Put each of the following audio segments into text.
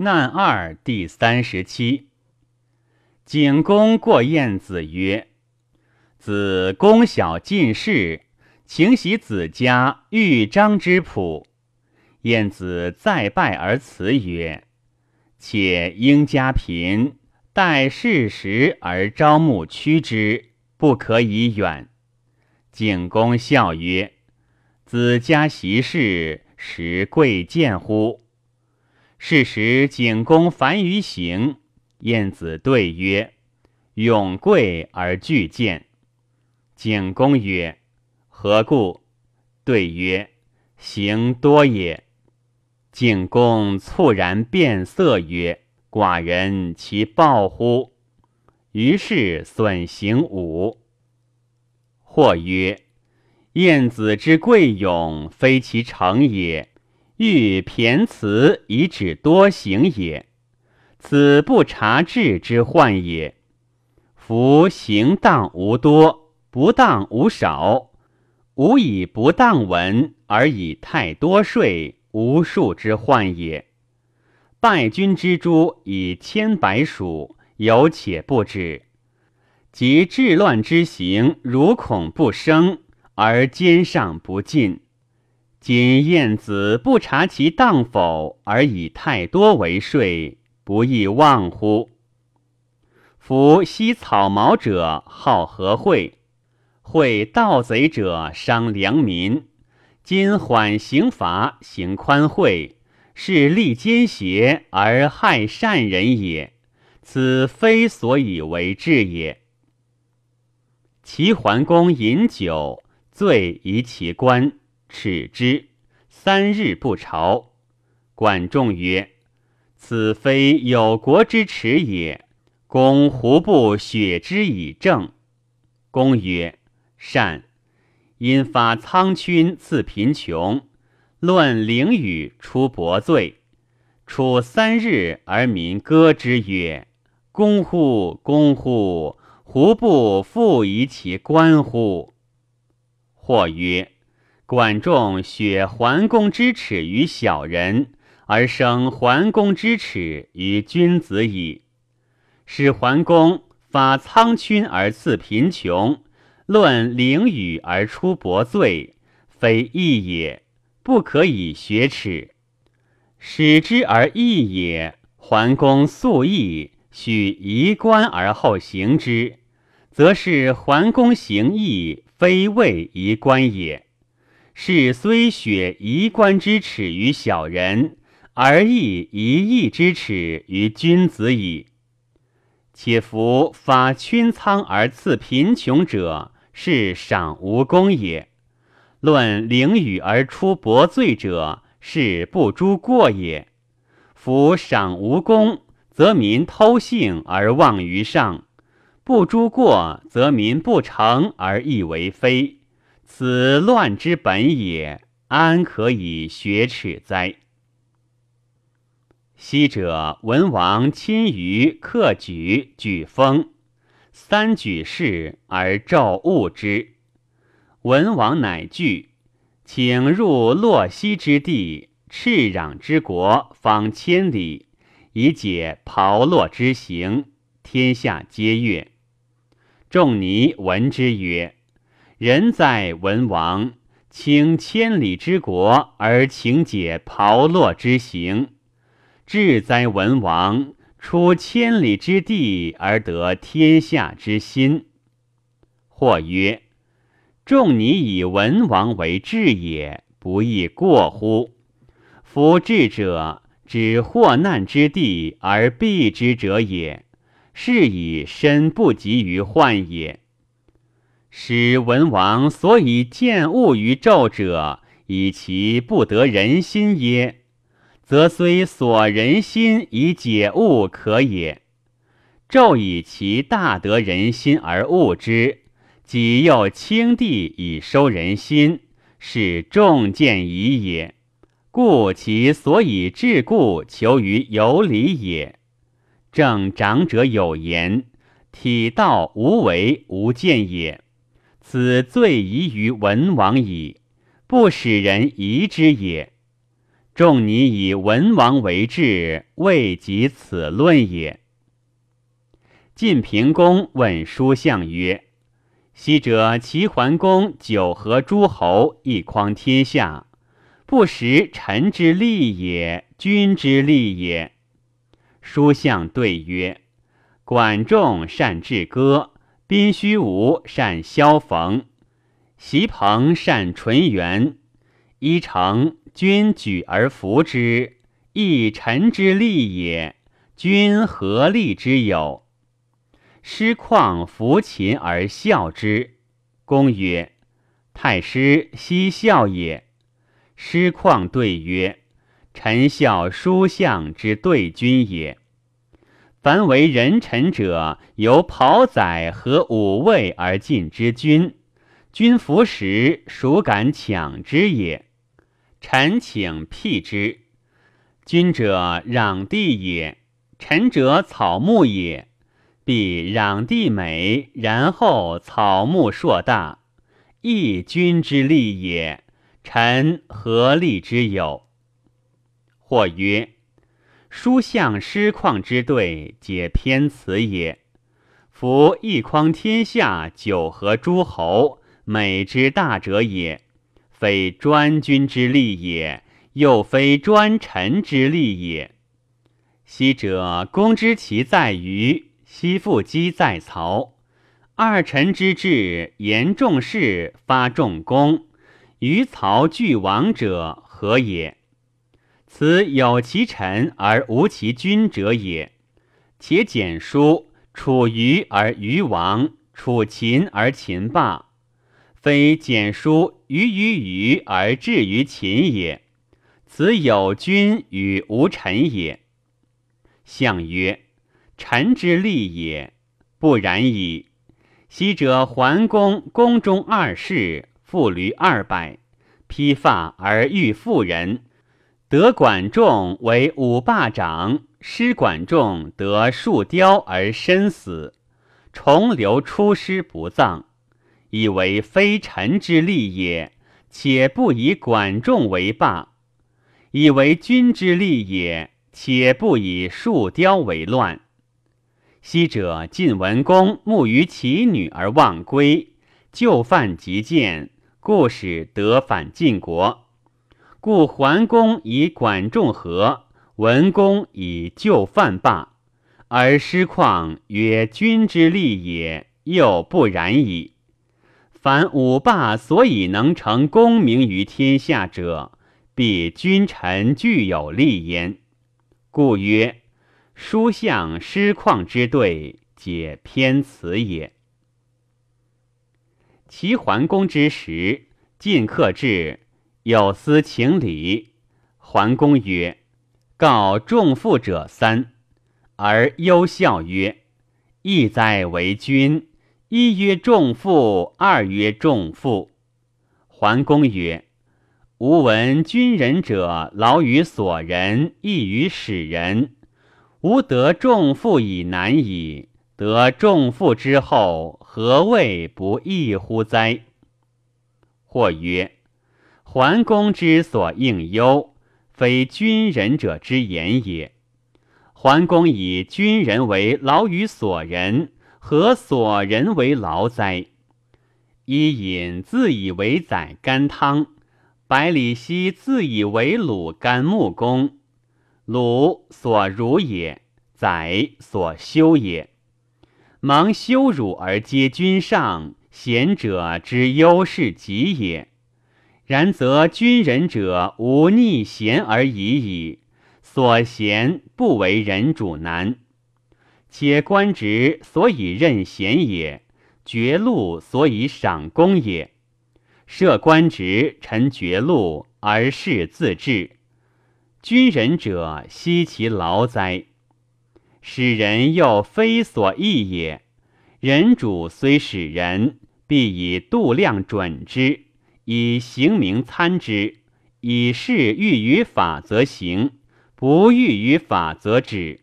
难二第三十七。景公过晏子曰：“子公小进士，请喜子家豫章之谱。”晏子再拜而辞曰：“且应家贫，待事时而朝暮趋之，不可以远。”景公笑曰：“子家习事，实贵贱乎？”是时，景公烦于行，晏子对曰：“勇贵而惧见。”景公曰：“何故？”对曰：“行多也。”景公猝然变色曰：“寡人其暴乎？”于是损行武。或曰：“晏子之贵勇，非其成也。”欲骈辞以止多行也，此不察治之患也。夫行当无多，不当无少。吾以不当文而以太多税，无数之患也。败军之诸以千百数，有且不止。及治乱之行，如恐不生，而肩上不尽。今晏子不察其当否，而以太多为税，不亦忘乎？夫惜草茅者好和会，会盗贼者伤良民。今缓刑罚，行宽惠，是利奸邪而害善人也。此非所以为治也。齐桓公饮酒，醉疑其官。耻之，三日不朝。管仲曰：“此非有国之耻也。公胡不雪之以正？”公曰：“善。”因发苍君赐贫穷，论囹圄出薄罪，处三日而民歌之曰：“公乎！公乎！胡不复疑其官乎？”或曰。管仲雪桓公之耻于小人，而生桓公之耻于君子矣。使桓公发苍君而赐贫穷，论囹圄而出薄罪，非义也，不可以学耻。使之而义也，桓公素义，许移官而后行之，则是桓公行义，非为夷官也。是虽雪夷官之耻于小人，而亦夷义之耻于君子矣。且夫发君仓而赐贫穷者，是赏无功也；论囹圄而出薄罪者，是不诛过也。夫赏无功，则民偷幸而忘于上；不诛过，则民不成而易为非。此乱之本也，安可以学耻哉？昔者文王亲于克举举封，三举事而纣恶之。文王乃惧，请入洛西之地，赤壤之国，方千里，以解炮烙之刑。天下皆悦。仲尼闻之曰。人在文王，倾千里之国而请解炮烙之刑；志哉文王，出千里之地而得天下之心。或曰：仲尼以文王为智也，不亦过乎？夫智者，指祸难之地而避之者也，是以身不及于患也。使文王所以见恶于纣者，以其不得人心耶？则虽所人心以解恶可也。纣以其大得人心而恶之，己又轻地以收人心，是众见矣也。故其所以治故求于有理也。正长者有言：体道无为无见也。此最疑于文王矣，不使人疑之也。仲尼以文王为治，未及此论也。晋平公问叔相曰：“昔者齐桓公九合诸侯，一匡天下，不食臣之利也，君之利也。”叔相对曰：“管仲善治歌，宾虚无善萧逢，席朋善纯元，一成。”君举而服之，亦臣之利也。君何利之有？师旷服秦而笑之。公曰：“太师奚笑也？”师旷对曰：“臣笑书相之对君也。凡为人臣者，由袍宰和五位而进之君，君服时，孰敢抢之也？”臣请辟之。君者攘地也，臣者草木也。必攘地美，然后草木硕大，亦君之利也。臣何利之有？或曰：书相师旷之对，皆偏辞也。夫一匡天下，九合诸侯，美之大者也。非专君之利也，又非专臣之利也。昔者公之其在于，昔复积在曹。二臣之治，言重事，发重功，于曹俱亡者何也？此有其臣而无其君者也。且简书处于而于亡，处秦而秦霸。非简书于于于而至于秦也，此有君与无臣也。相曰：臣之利也，不然矣。昔者桓公宫中二世，妇驴二百，披发而欲妇人，得管仲为五霸长，失管仲得树雕而身死，重流出师不葬。以为非臣之利也，且不以管仲为霸；以为君之利也，且不以树雕为乱。昔者晋文公慕于其女而忘归，就犯极谏，故使得反晋国。故桓公以管仲和，文公以就范霸，而师旷曰君之利也，又不然矣。凡五霸所以能成功名于天下者，必君臣具有利焉。故曰：书相师旷之对，皆偏辞也。齐桓公之时，晋克至，有司请礼。桓公曰：“告仲父者三。”而忧笑曰：“义哉为君！”一曰仲父，二曰仲父。桓公曰：“吾闻君人者，劳于所人，益于使人。吾得仲父以难矣，得仲父之后，何谓不义乎哉？”或曰：“桓公之所应忧，非君人者之言也。桓公以君人为劳于所人。”何所人为劳哉？伊尹自以为宰甘汤，百里奚自以为鲁甘木公。鲁所辱也，宰所修也。芒羞辱而皆君上，贤者之优势极也。然则君人者无逆贤而已矣，所贤不为人主难。且官职所以任贤也，爵禄所以赏功也。设官职，臣爵禄，而事自治。君人者，惜其劳哉！使人又非所易也。人主虽使人，必以度量准之，以刑名参之，以事欲于法则行，不欲于法则止。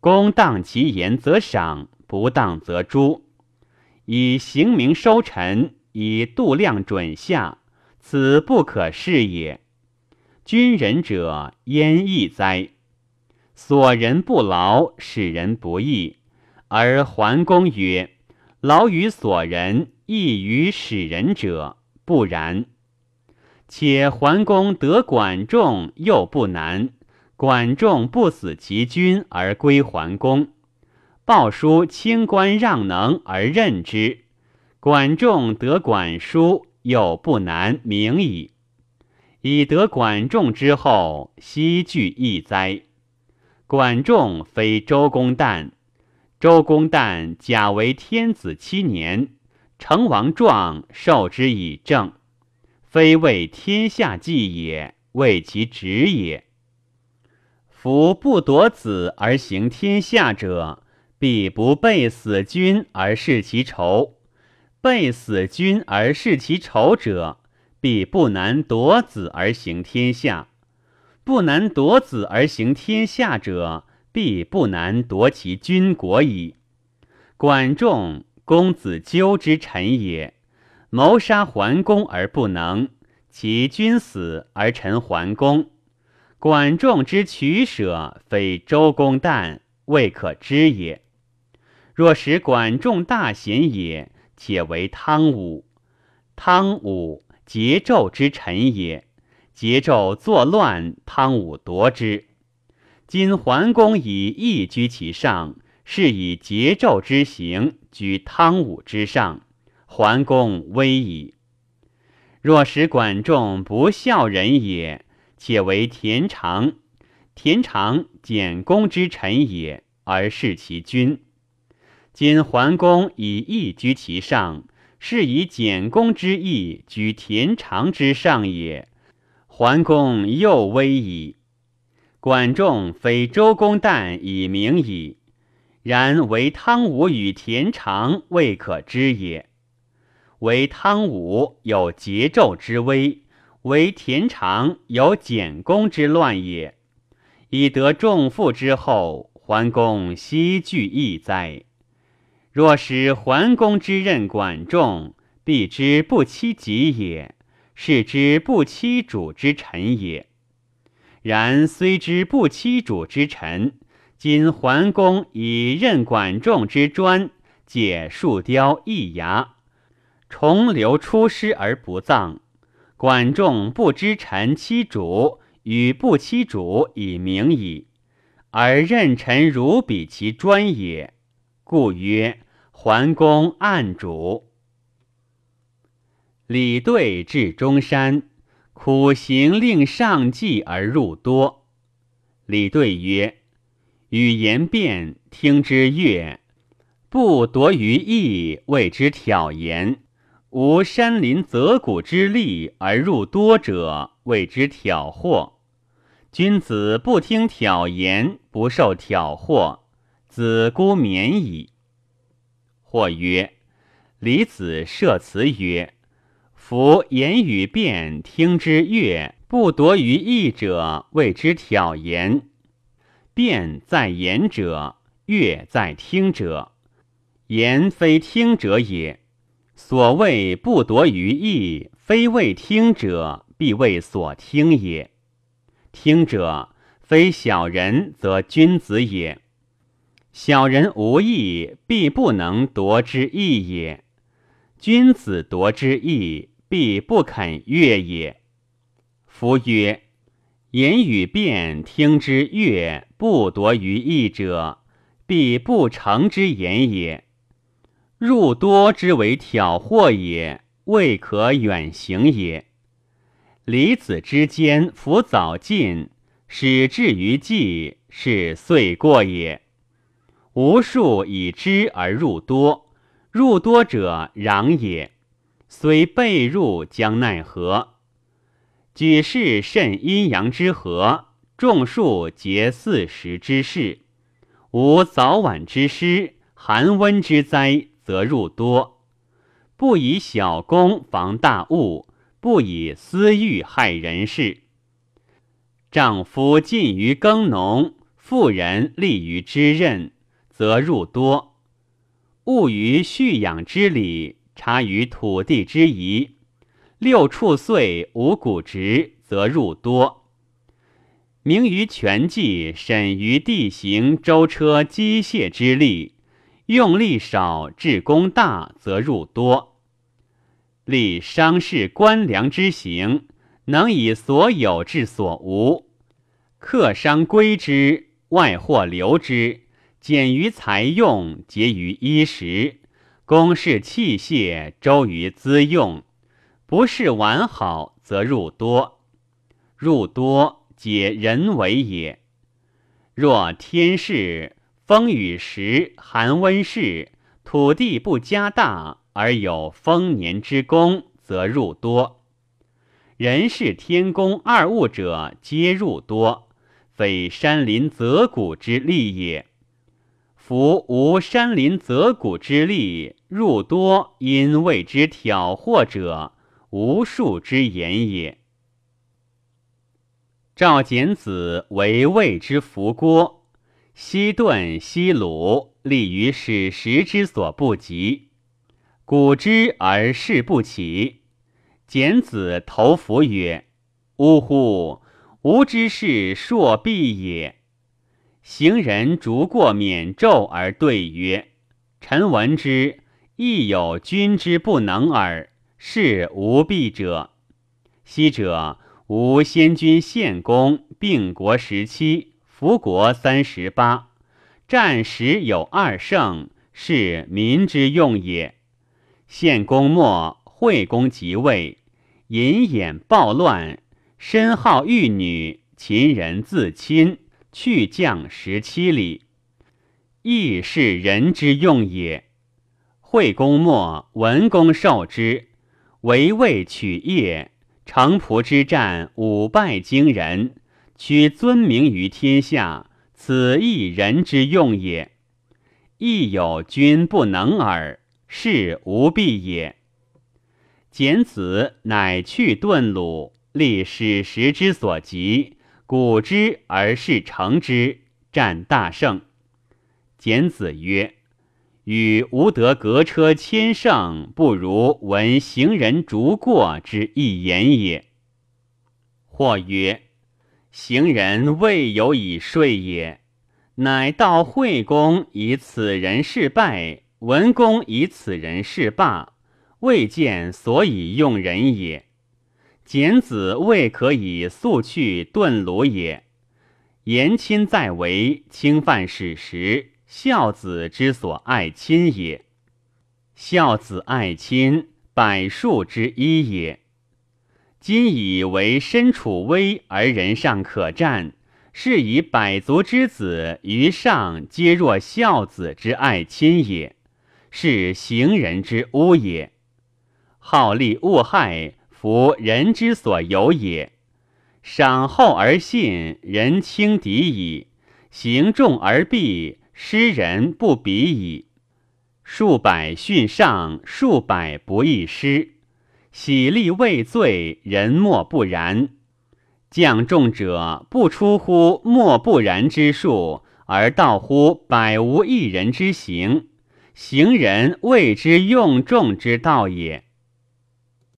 公当其言则赏，不当则诛。以刑名收臣，以度量准下，此不可视也。君人者焉易哉？所人不劳，使人不义。而桓公曰：“劳于所人，易于使人者，不然。且桓公得管仲，又不难。管仲不死其君而归桓公，鲍叔清官让能而任之。管仲得管叔，又不难明矣。以得管仲之后，悉惧易哉？管仲非周公旦，周公旦假为天子七年，成王状受之以政，非为天下计也，为其职也。夫不夺子而行天下者，必不备死君而事其仇；备死君而事其仇者，必不难夺子而行天下；不难夺子而行天下者，必不难夺其君国矣。管仲，公子纠之臣也，谋杀桓公而不能，其君死而臣桓公。管仲之取舍，非周公旦，未可知也。若使管仲大贤也，且为汤武。汤武桀纣之臣也，桀纣作乱，汤武夺之。今桓公以义居其上，是以桀纣之行居汤武之上，桓公危矣。若使管仲不孝人也。且为田常，田常简公之臣也，而事其君。今桓公以义居其上，是以简公之义居田常之上也。桓公又危矣。管仲非周公旦以明矣，然唯汤武与田常未可知也。唯汤武有桀纣之威。为田常有简公之乱也，以得众父之后，桓公悉惧易哉？若使桓公之任管仲，必之不欺己也，是之不欺主之臣也。然虽之不欺主之臣，今桓公以任管仲之专，解树雕易牙，重流出师而不葬。管仲不知臣欺主与不欺主以明矣，而任臣如比其专也，故曰桓公暗主。李对至中山，苦行令上计而入多。李对曰：“语言辩，听之悦，不夺于义，谓之挑言。”无山林泽谷之利而入多者，谓之挑惑。君子不听挑言，不受挑惑，子姑免矣。或曰：李子设辞曰：“夫言语辩，听之悦，不夺于义者，谓之挑言。辩在言者，悦在听者，言非听者也。”所谓不夺于义，非谓听者，必谓所听也。听者非小人，则君子也。小人无义，必不能夺之义也。君子夺之义，必不肯悦也。夫曰：言语辩，听之悦，不夺于义者，必不成之言也。入多之为挑惑也，未可远行也。离子之间，弗早进，使至于计，是遂过也。无数以知而入多，入多者攘也。虽被入，将奈何？举事甚阴阳之和，众数皆四时之事，无早晚之失，寒温之灾。则入多，不以小功防大物，不以私欲害人事。丈夫近于耕农，妇人利于织刃，则入多；务于畜养之礼，察于土地之宜，六畜岁五谷直，则入多；明于全计，审于地形、舟车、机械之力。用力少，治功大，则入多。立商事官粮之行，能以所有治所无。客商归之，外货留之，简于财用，节于衣食。公事器械，周于资用。不是完好，则入多。入多，解人为也。若天事。风雨时，寒温事，土地不加大，而有丰年之功，则入多。人是天宫二物者，皆入多，非山林泽谷之利也。夫无山林泽谷之利，入多因谓之挑祸者，无数之言也。赵简子为魏之福郭。西顿西鲁，立于史实之所不及，古之而事不起。简子投服曰：“呜呼！吾之事硕毕也。”行人逐过免胄而对曰：“臣闻之，亦有君之不能耳。是无弊者。昔者吾先君献公，并国时期。”服国三十八，战时有二胜，是民之用也。献公末，惠公即位，隐眼暴乱，身好玉女，秦人自亲，去将十七里，亦是人之用也。惠公末，文公受之，围魏取业，城濮之战，五败惊人。取尊名于天下，此亦人之用也。亦有君不能耳，是无必也。简子乃去顿鲁，立史实之所及，古之而是成之，战大胜。简子曰：“与吾得革车千乘，不如闻行人逐过之一言也。”或曰。行人未有以说也，乃道惠公以此人事败，文公以此人事罢，未见所以用人也。简子未可以速去顿鲁也。言亲在为，侵犯史实，孝子之所爱亲也。孝子爱亲，百数之一也。今以为身处危而人上可战，是以百族之子于上皆若孝子之爱亲也，是行人之污也。好利恶害，夫人之所有也。赏厚而信，人轻敌矣；行重而避，失人不比矣。数百训上，数百不易失。喜力未罪，人莫不然。将重者不出乎莫不然之数，而道乎百无一人之行。行人谓之用众之道也。